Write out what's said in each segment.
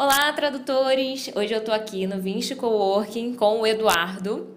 Olá, tradutores! Hoje eu estou aqui no Vinci Coworking com o Eduardo.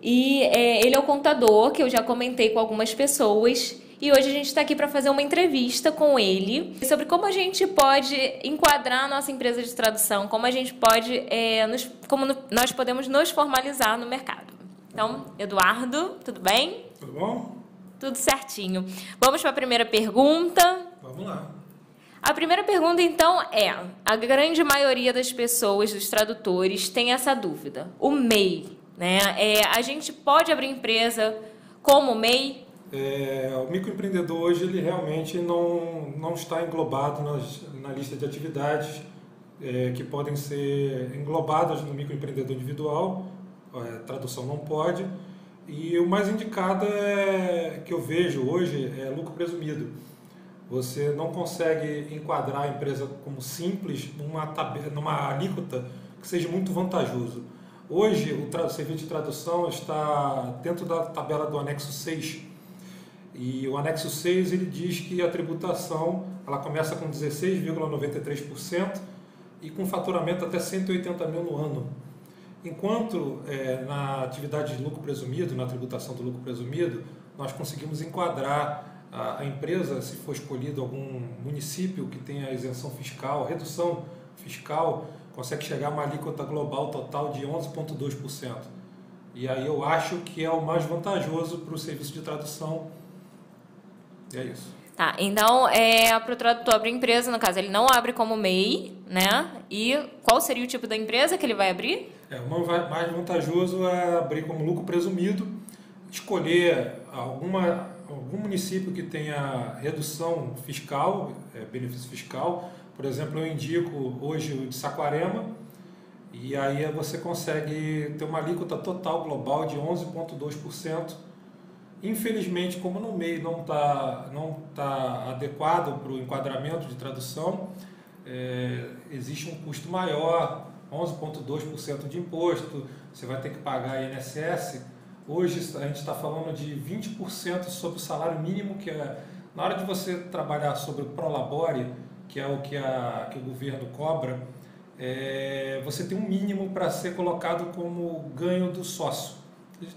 E é, ele é o contador que eu já comentei com algumas pessoas. E hoje a gente está aqui para fazer uma entrevista com ele sobre como a gente pode enquadrar a nossa empresa de tradução, como a gente pode, é, nos, como no, nós podemos nos formalizar no mercado. Então, Eduardo, tudo bem? Tudo bom? Tudo certinho. Vamos para a primeira pergunta. Vamos lá. A primeira pergunta, então, é: a grande maioria das pessoas, dos tradutores, tem essa dúvida. O MEI, né? É, a gente pode abrir empresa como MEI? É, o microempreendedor hoje ele realmente não, não está englobado nas, na lista de atividades é, que podem ser englobadas no microempreendedor individual. É, tradução não pode. E o mais indicado é, que eu vejo hoje é lucro presumido você não consegue enquadrar a empresa como simples numa, tabela, numa alíquota que seja muito vantajoso. Hoje, o serviço de tradução está dentro da tabela do anexo 6. E o anexo 6 ele diz que a tributação ela começa com 16,93% e com faturamento até 180 mil no ano. Enquanto é, na atividade de lucro presumido, na tributação do lucro presumido, nós conseguimos enquadrar a, empresa, se for escolhido algum município que tenha isenção fiscal, redução fiscal, consegue chegar a uma alíquota global total de 11,2%. E aí eu acho que é o mais vantajoso para o serviço de tradução. E é isso. Tá, então é para o tradutor abrir empresa, no caso, ele não abre como MEI, né? E qual seria o tipo da empresa que ele vai abrir? É, o mais vantajoso é abrir como lucro presumido, escolher alguma algum município que tenha redução fiscal, é, benefício fiscal, por exemplo, eu indico hoje o de Saquarema, e aí você consegue ter uma alíquota total global de 11,2%. Infelizmente, como no meio não está não tá adequado para o enquadramento de tradução, é, existe um custo maior, 11,2% de imposto, você vai ter que pagar INSS, Hoje a gente está falando de 20% sobre o salário mínimo, que é na hora de você trabalhar sobre o Prolabore, que é o que, a, que o governo cobra, é, você tem um mínimo para ser colocado como ganho do sócio.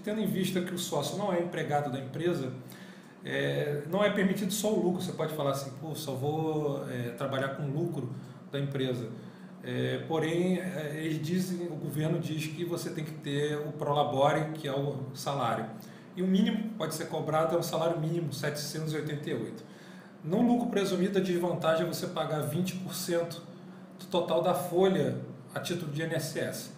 Tendo em vista que o sócio não é empregado da empresa, é, não é permitido só o lucro. Você pode falar assim, pô, só vou é, trabalhar com lucro da empresa. É, porém, é, eles dizem, o governo diz que você tem que ter o prolabore, que é o salário. E o mínimo pode ser cobrado é o salário mínimo, 788. No lucro presumido, a desvantagem é você pagar 20% do total da folha a título de INSS.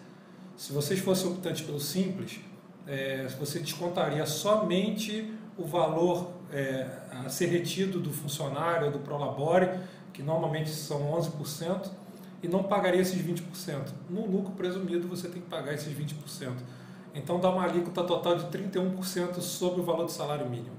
Se vocês fossem optantes pelo Simples, é, você descontaria somente o valor é, a ser retido do funcionário ou do prolabore, que normalmente são 11%, e não pagaria esses 20%. No lucro presumido, você tem que pagar esses 20%. Então dá uma alíquota total de 31% sobre o valor do salário mínimo.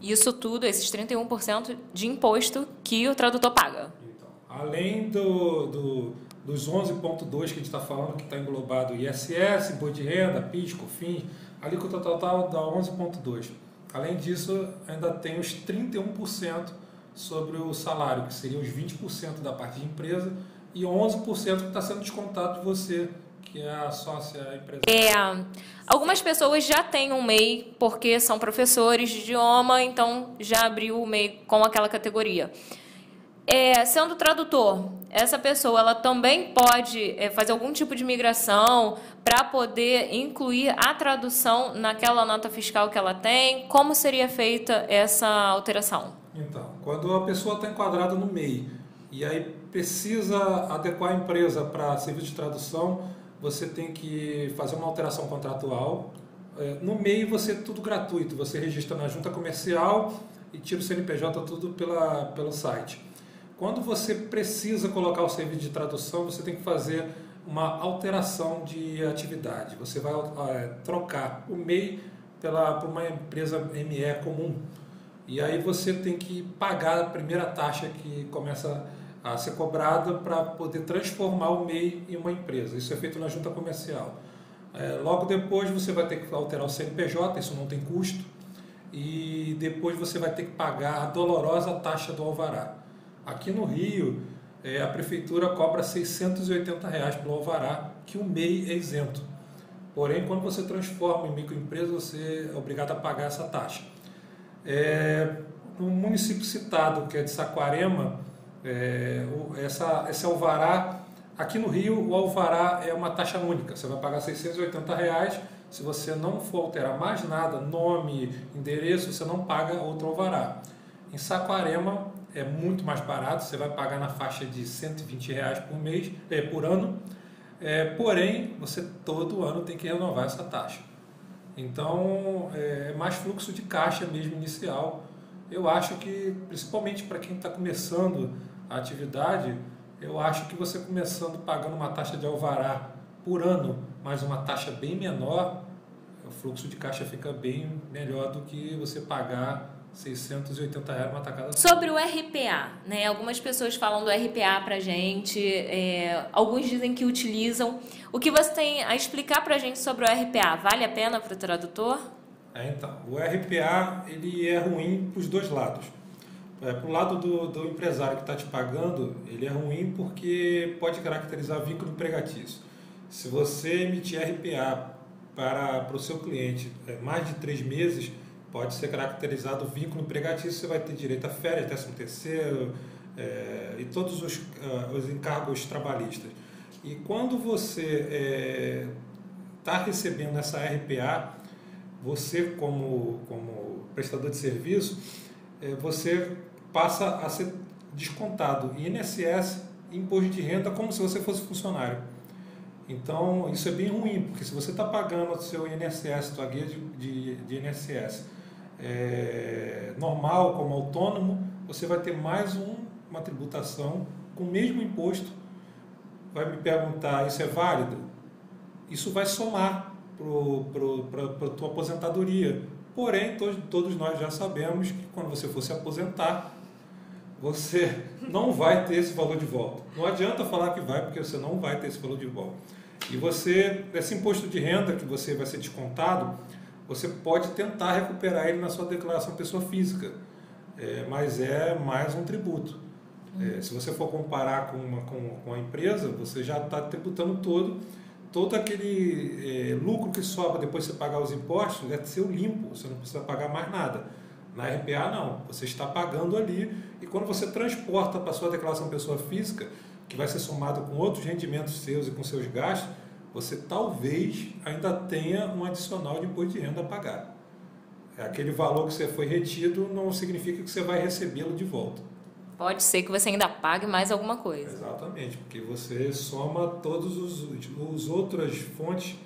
Isso tudo, esses 31% de imposto que o tradutor paga. Então, além do, do dos 11,2% que a gente está falando, que está englobado ISS, imposto de renda, PIS, COFINS, a alíquota total dá 11,2%. Além disso, ainda tem os 31% sobre o salário, que seriam os 20% da parte de empresa e 11% que está sendo descontado de você, que é a sócia empresa. É, algumas pessoas já têm um MEI porque são professores de idioma, então já abriu o MEI com aquela categoria. É, sendo tradutor, essa pessoa ela também pode é, fazer algum tipo de migração para poder incluir a tradução naquela nota fiscal que ela tem? Como seria feita essa alteração? Então, quando a pessoa está enquadrada no MEI e aí precisa adequar a empresa para serviço de tradução, você tem que fazer uma alteração contratual. É, no meio você é tudo gratuito, você registra na junta comercial e tira o CNPJ tudo pela, pelo site. Quando você precisa colocar o serviço de tradução, você tem que fazer uma alteração de atividade. Você vai é, trocar o MEI pela, por uma empresa ME comum. E aí você tem que pagar a primeira taxa que começa a ser cobrada para poder transformar o MEI em uma empresa. Isso é feito na junta comercial. É, logo depois você vai ter que alterar o CNPJ, isso não tem custo, e depois você vai ter que pagar a dolorosa taxa do alvará. Aqui no Rio, é, a prefeitura cobra 680 reais pelo alvará, que o MEI é isento. Porém, quando você transforma em microempresa, você é obrigado a pagar essa taxa. É, no município citado, que é de Saquarema, é, essa, esse alvará, aqui no Rio, o alvará é uma taxa única. Você vai pagar 680 reais. Se você não for alterar mais nada, nome, endereço, você não paga outro alvará. Em Saquarema é muito mais barato, você vai pagar na faixa de 120 reais por mês, é, por ano. É, porém, você todo ano tem que renovar essa taxa. Então, é mais fluxo de caixa mesmo inicial. Eu acho que, principalmente para quem está começando a atividade, eu acho que você começando pagando uma taxa de alvará por ano, mas uma taxa bem menor, o fluxo de caixa fica bem melhor do que você pagar 680 reais uma tacada. Sobre o RPA, né? Algumas pessoas falam do RPA pra gente, é, alguns dizem que utilizam. O que você tem a explicar pra gente sobre o RPA? Vale a pena para o tradutor? É, então, o RPA ele é ruim para os dois lados. É, para o lado do, do empresário que está te pagando, ele é ruim porque pode caracterizar vínculo empregatício. Se você emitir RPA para, o seu cliente é, mais de três meses, pode ser caracterizado vínculo empregatício, você vai ter direito a férias, décimo terceiro é, e todos os, uh, os encargos trabalhistas. E quando você está é, recebendo essa RPA, você como, como prestador de serviço, é, você passa a ser descontado INSS imposto de renda como se você fosse funcionário. Então, isso é bem ruim, porque se você está pagando o seu INSS, sua guia de, de, de INSS, é, normal, como autônomo, você vai ter mais um, uma tributação com o mesmo imposto. Vai me perguntar, isso é válido? Isso vai somar para a tua aposentadoria. Porém, todos, todos nós já sabemos que quando você for se aposentar, você não vai ter esse valor de volta. Não adianta falar que vai, porque você não vai ter esse valor de volta. E você, esse imposto de renda que você vai ser descontado, você pode tentar recuperar ele na sua declaração pessoa física, é, mas é mais um tributo. É, se você for comparar com, uma, com, com a empresa, você já está tributando todo, todo aquele é, lucro que sobra depois de você pagar os impostos, é seu limpo, você não precisa pagar mais nada. Na RPA, não, você está pagando ali e quando você transporta para a sua declaração pessoa física, que vai ser somado com outros rendimentos seus e com seus gastos, você talvez ainda tenha um adicional de imposto de renda a pagar. Aquele valor que você foi retido não significa que você vai recebê-lo de volta. Pode ser que você ainda pague mais alguma coisa. Exatamente, porque você soma todas os, os outras fontes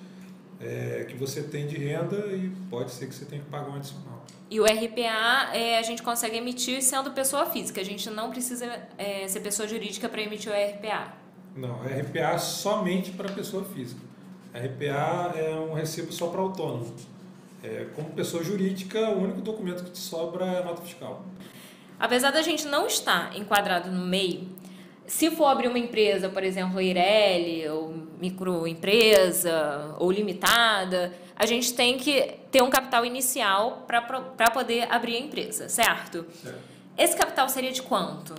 é, que você tem de renda e pode ser que você tenha que pagar um adicional. E o RPA é, a gente consegue emitir sendo pessoa física, a gente não precisa é, ser pessoa jurídica para emitir o RPA. Não, RPA somente para pessoa física. RPA é um recibo só para autônomo. É, como pessoa jurídica, o único documento que te sobra é a nota fiscal. Apesar da gente não estar enquadrado no MEI, se for abrir uma empresa, por exemplo, Ireli, ou microempresa, ou limitada, a gente tem que ter um capital inicial para poder abrir a empresa, certo? certo? Esse capital seria de quanto?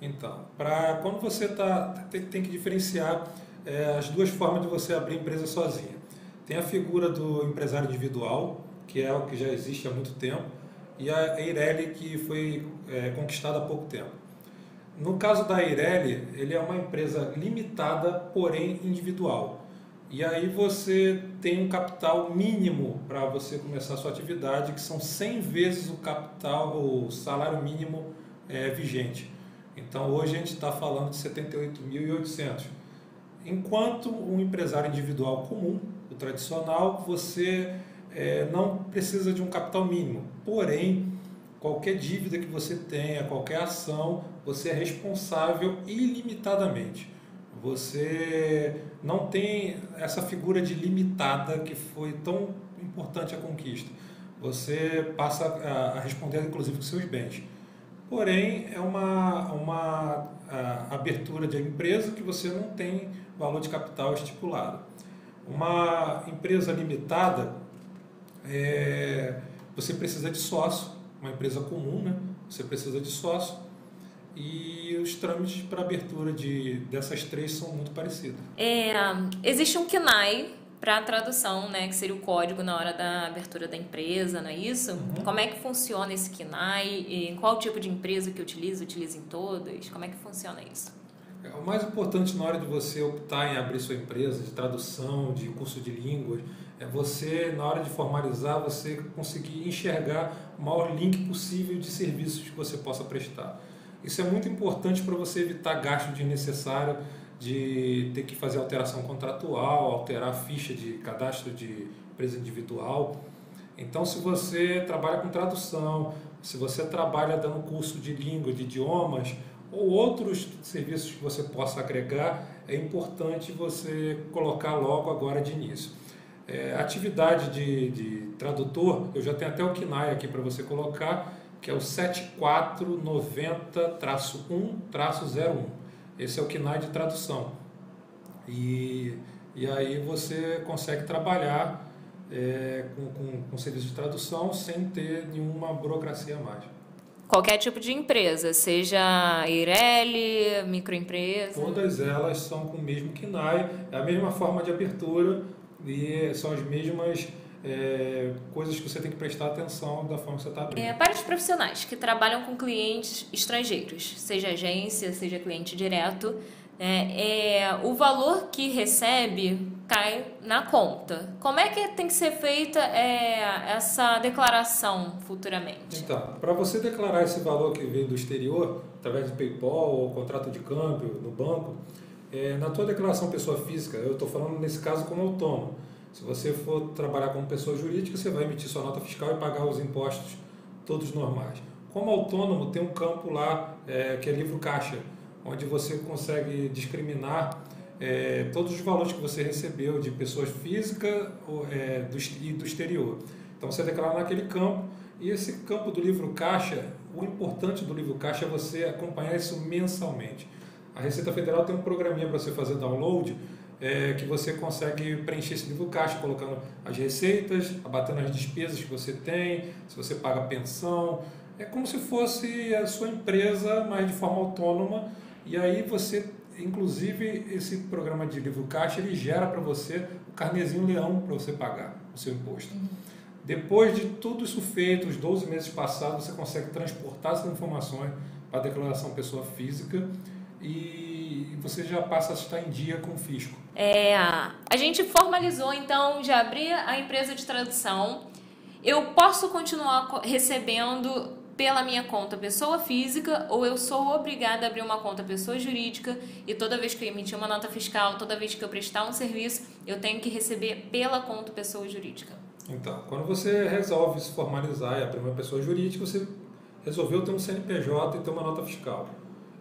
Então, para quando você tá, tem, tem que diferenciar é, as duas formas de você abrir empresa sozinha. Tem a figura do empresário individual, que é o que já existe há muito tempo, e a Eireli, que foi é, conquistada há pouco tempo. No caso da Eireli, ele é uma empresa limitada, porém individual. E aí você tem um capital mínimo para você começar a sua atividade, que são 100 vezes o capital, o salário mínimo é, vigente. Então hoje a gente está falando de 78.800. Enquanto um empresário individual comum, o tradicional, você é, não precisa de um capital mínimo. Porém, qualquer dívida que você tenha, qualquer ação, você é responsável ilimitadamente. Você não tem essa figura de limitada que foi tão importante a conquista. Você passa a responder, inclusive, com seus bens porém é uma, uma abertura de empresa que você não tem valor de capital estipulado. Uma empresa limitada, é, você precisa de sócio, uma empresa comum, né? você precisa de sócio. E os trâmites para abertura de, dessas três são muito parecidos. É, existe um KNAI para a tradução, né, que seria o código na hora da abertura da empresa, não é isso? Uhum. Como é que funciona esse KNAI? E qual tipo de empresa que utiliza? Utiliza em todas? Como é que funciona isso? É, o mais importante na hora de você optar em abrir sua empresa de tradução, de curso de línguas, é você, na hora de formalizar, você conseguir enxergar o maior link possível de serviços que você possa prestar. Isso é muito importante para você evitar gasto desnecessário de ter que fazer alteração contratual, alterar a ficha de cadastro de empresa individual. Então, se você trabalha com tradução, se você trabalha dando curso de língua, de idiomas ou outros serviços que você possa agregar, é importante você colocar logo agora de início. É, atividade de, de tradutor, eu já tenho até o KNAI aqui para você colocar, que é o 7490-1-01. Esse é o KNAI de tradução. E, e aí você consegue trabalhar é, com, com, com serviço de tradução sem ter nenhuma burocracia mais. Qualquer tipo de empresa, seja Ireli, microempresa? Todas elas são com o mesmo KNAI, é a mesma forma de abertura e são as mesmas é, coisas que você tem que prestar atenção da forma que você está abrindo. É, para os profissionais que trabalham com clientes estrangeiros, seja agência, seja cliente direto, é, é, o valor que recebe cai na conta. Como é que tem que ser feita é, essa declaração futuramente? Então, para você declarar esse valor que vem do exterior, através do PayPal ou contrato de câmbio no banco, é, na tua declaração pessoa física, eu estou falando nesse caso como autônomo, se você for trabalhar como pessoa jurídica, você vai emitir sua nota fiscal e pagar os impostos todos normais. Como autônomo, tem um campo lá é, que é livro caixa, onde você consegue discriminar é, todos os valores que você recebeu de pessoas físicas é, do, e do exterior. Então você declara naquele campo e esse campo do livro caixa, o importante do livro caixa é você acompanhar isso mensalmente. A Receita Federal tem um programinha para você fazer download é, que você consegue preencher esse livro caixa colocando as receitas, abatendo as despesas que você tem, se você paga pensão. É como se fosse a sua empresa, mas de forma autônoma. E aí você, inclusive, esse programa de livro caixa, ele gera para você o carnezinho leão para você pagar o seu imposto. Uhum. Depois de tudo isso feito, os 12 meses passados, você consegue transportar essas informações para a declaração pessoa física e você já passa a estar em dia com o fisco. É, a gente formalizou, então, já abri a empresa de tradução. Eu posso continuar recebendo pela minha conta pessoa física ou eu sou obrigada a abrir uma conta pessoa jurídica e toda vez que eu emitir uma nota fiscal, toda vez que eu prestar um serviço, eu tenho que receber pela conta pessoa jurídica. Então, quando você resolve se formalizar e abrir uma pessoa jurídica, você resolveu ter um CNPJ e ter uma nota fiscal.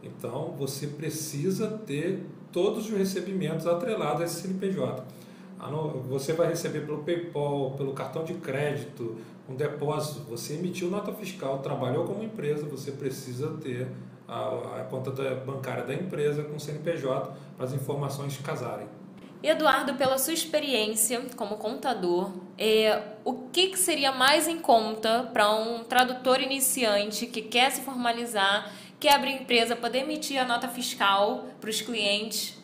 Então, você precisa ter todos os recebimentos atrelados a esse CNPJ. Você vai receber pelo PayPal, pelo cartão de crédito, um depósito. Você emitiu nota fiscal, trabalhou como empresa, você precisa ter a, a conta da, bancária da empresa com CNPJ para as informações casarem. Eduardo, pela sua experiência como contador, é, o que, que seria mais em conta para um tradutor iniciante que quer se formalizar quer abrir empresa, poder emitir a nota fiscal para os clientes.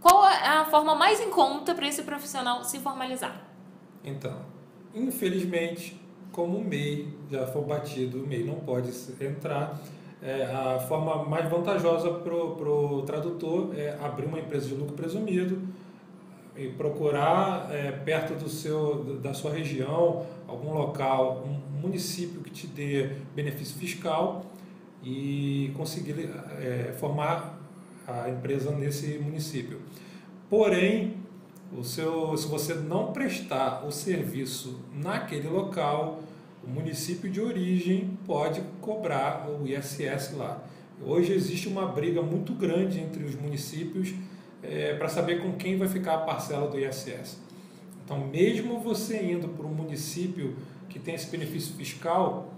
Qual é a forma mais em conta para esse profissional se formalizar? Então, infelizmente, como o MEI já foi batido, o MEI não pode entrar, é, a forma mais vantajosa para o tradutor é abrir uma empresa de lucro presumido e procurar é, perto do seu, da sua região, algum local, um município que te dê benefício fiscal e conseguir é, formar a empresa nesse município. Porém, o seu, se você não prestar o serviço naquele local, o município de origem pode cobrar o ISS lá. Hoje existe uma briga muito grande entre os municípios é, para saber com quem vai ficar a parcela do ISS. Então, mesmo você indo para um município que tem esse benefício fiscal,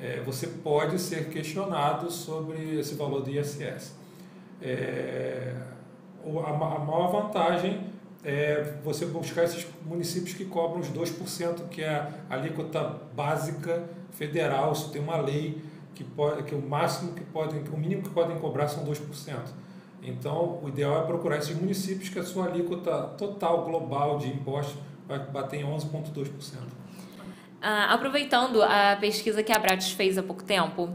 é, você pode ser questionado sobre esse valor do ISS. É, a, a maior vantagem é você buscar esses municípios que cobram os 2%, que é a alíquota básica federal, isso tem uma lei que, pode, que o máximo que podem, o mínimo que podem cobrar são 2%. Então, o ideal é procurar esses municípios que a sua alíquota total global de impostos vai bater em 11,2%. Ah, aproveitando a pesquisa que a Bratis fez há pouco tempo,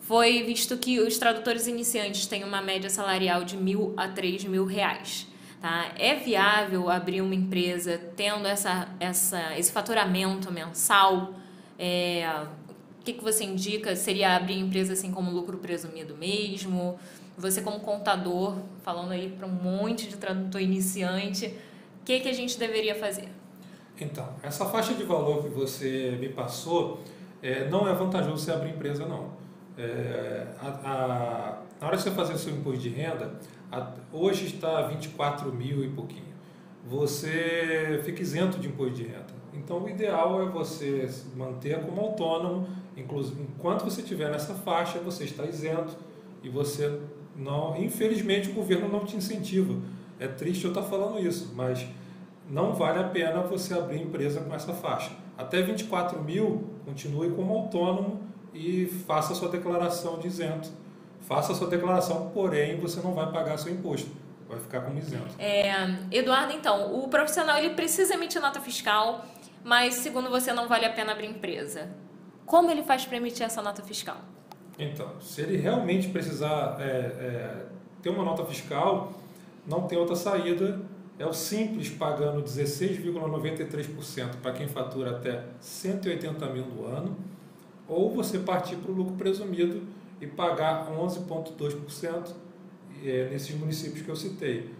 foi visto que os tradutores iniciantes têm uma média salarial de mil a três mil reais. Tá? É viável abrir uma empresa tendo essa, essa, esse faturamento mensal? É, o que, que você indica? Seria abrir empresa assim como lucro presumido mesmo? Você como contador, falando aí para um monte de tradutor iniciante, o que, que a gente deveria fazer? Então, essa faixa de valor que você me passou é, não é vantajoso você abrir empresa, não. É, a, a, na hora de você fazer o seu imposto de renda, a, hoje está 24 mil e pouquinho. Você fica isento de imposto de renda. Então, o ideal é você manter como autônomo, inclusive enquanto você estiver nessa faixa, você está isento e você não. Infelizmente, o governo não te incentiva. É triste eu estar falando isso, mas não vale a pena você abrir empresa com essa faixa. Até 24 mil, continue como autônomo e faça sua declaração de isento. Faça sua declaração, porém você não vai pagar seu imposto. Vai ficar como isento. É, Eduardo, então, o profissional ele precisa emitir nota fiscal, mas segundo você não vale a pena abrir empresa. Como ele faz para emitir essa nota fiscal? Então, se ele realmente precisar é, é, ter uma nota fiscal, não tem outra saída é o simples pagando 16,93% para quem fatura até 180 mil no ano, ou você partir para o lucro presumido e pagar 11,2% é, nesses municípios que eu citei.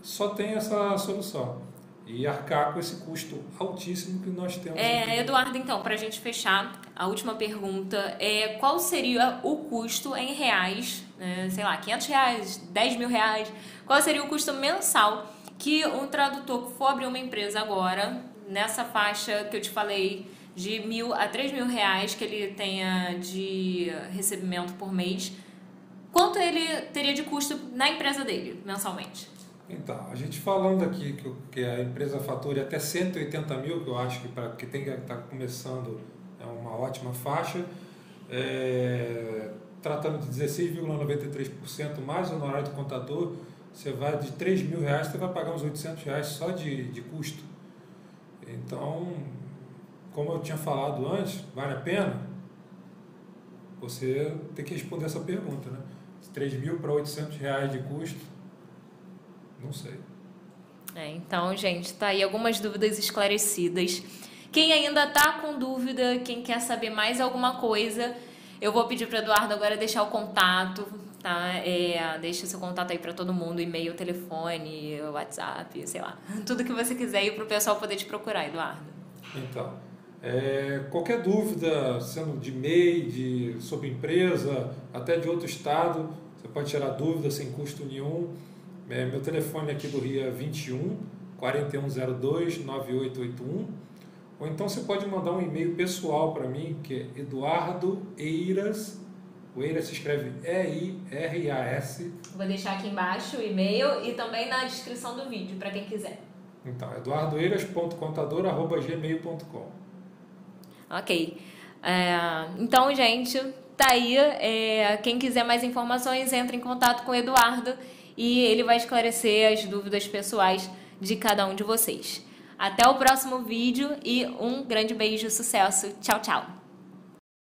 Só tem essa solução. E arcar com esse custo altíssimo que nós temos. É, Eduardo, então, para a gente fechar, a última pergunta é qual seria o custo em reais, né, sei lá, 500 reais, 10 mil reais, qual seria o custo mensal que um tradutor que for abrir uma empresa agora, nessa faixa que eu te falei, de mil a três mil reais que ele tenha de recebimento por mês, quanto ele teria de custo na empresa dele, mensalmente? Então, a gente falando aqui que, a empresa fature até 180 mil, que eu acho que para que tem que estar tá começando é uma ótima faixa, é, tratando de 16,93% mais o honorário do contador, você vai de 3 mil reais, você vai pagar uns 800 reais só de, de custo. Então, como eu tinha falado antes, vale a pena? Você tem que responder essa pergunta, né? 3 mil para 800 reais de custo, não sei. É, então, gente, tá aí algumas dúvidas esclarecidas. Quem ainda tá com dúvida, quem quer saber mais alguma coisa, eu vou pedir para Eduardo agora deixar o contato, tá? É, deixa seu contato aí para todo mundo, e-mail, telefone, WhatsApp, sei lá. Tudo que você quiser para o pessoal poder te procurar, Eduardo. Então, é, qualquer dúvida, sendo de MEI, de, sobre empresa, até de outro estado, você pode tirar dúvida sem custo nenhum. É, meu telefone aqui do Rio é 21 4102 9881. Ou então você pode mandar um e-mail pessoal para mim, que é eduardoeiras o Eiras se escreve E-I-R-A-S. Vou deixar aqui embaixo o e-mail e também na descrição do vídeo, para quem quiser. Então, eduardoeiras.contador.gmail.com Ok. É, então, gente, tá aí. É, quem quiser mais informações, entre em contato com o Eduardo e ele vai esclarecer as dúvidas pessoais de cada um de vocês. Até o próximo vídeo e um grande beijo, sucesso. Tchau, tchau.